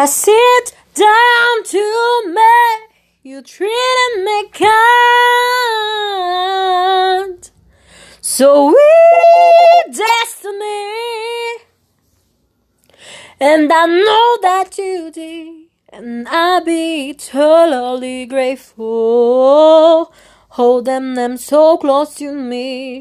I sit down to me. You treated me kind. So we destiny. And I know that you did. And I'll be eternally grateful. Hold them them so close to me.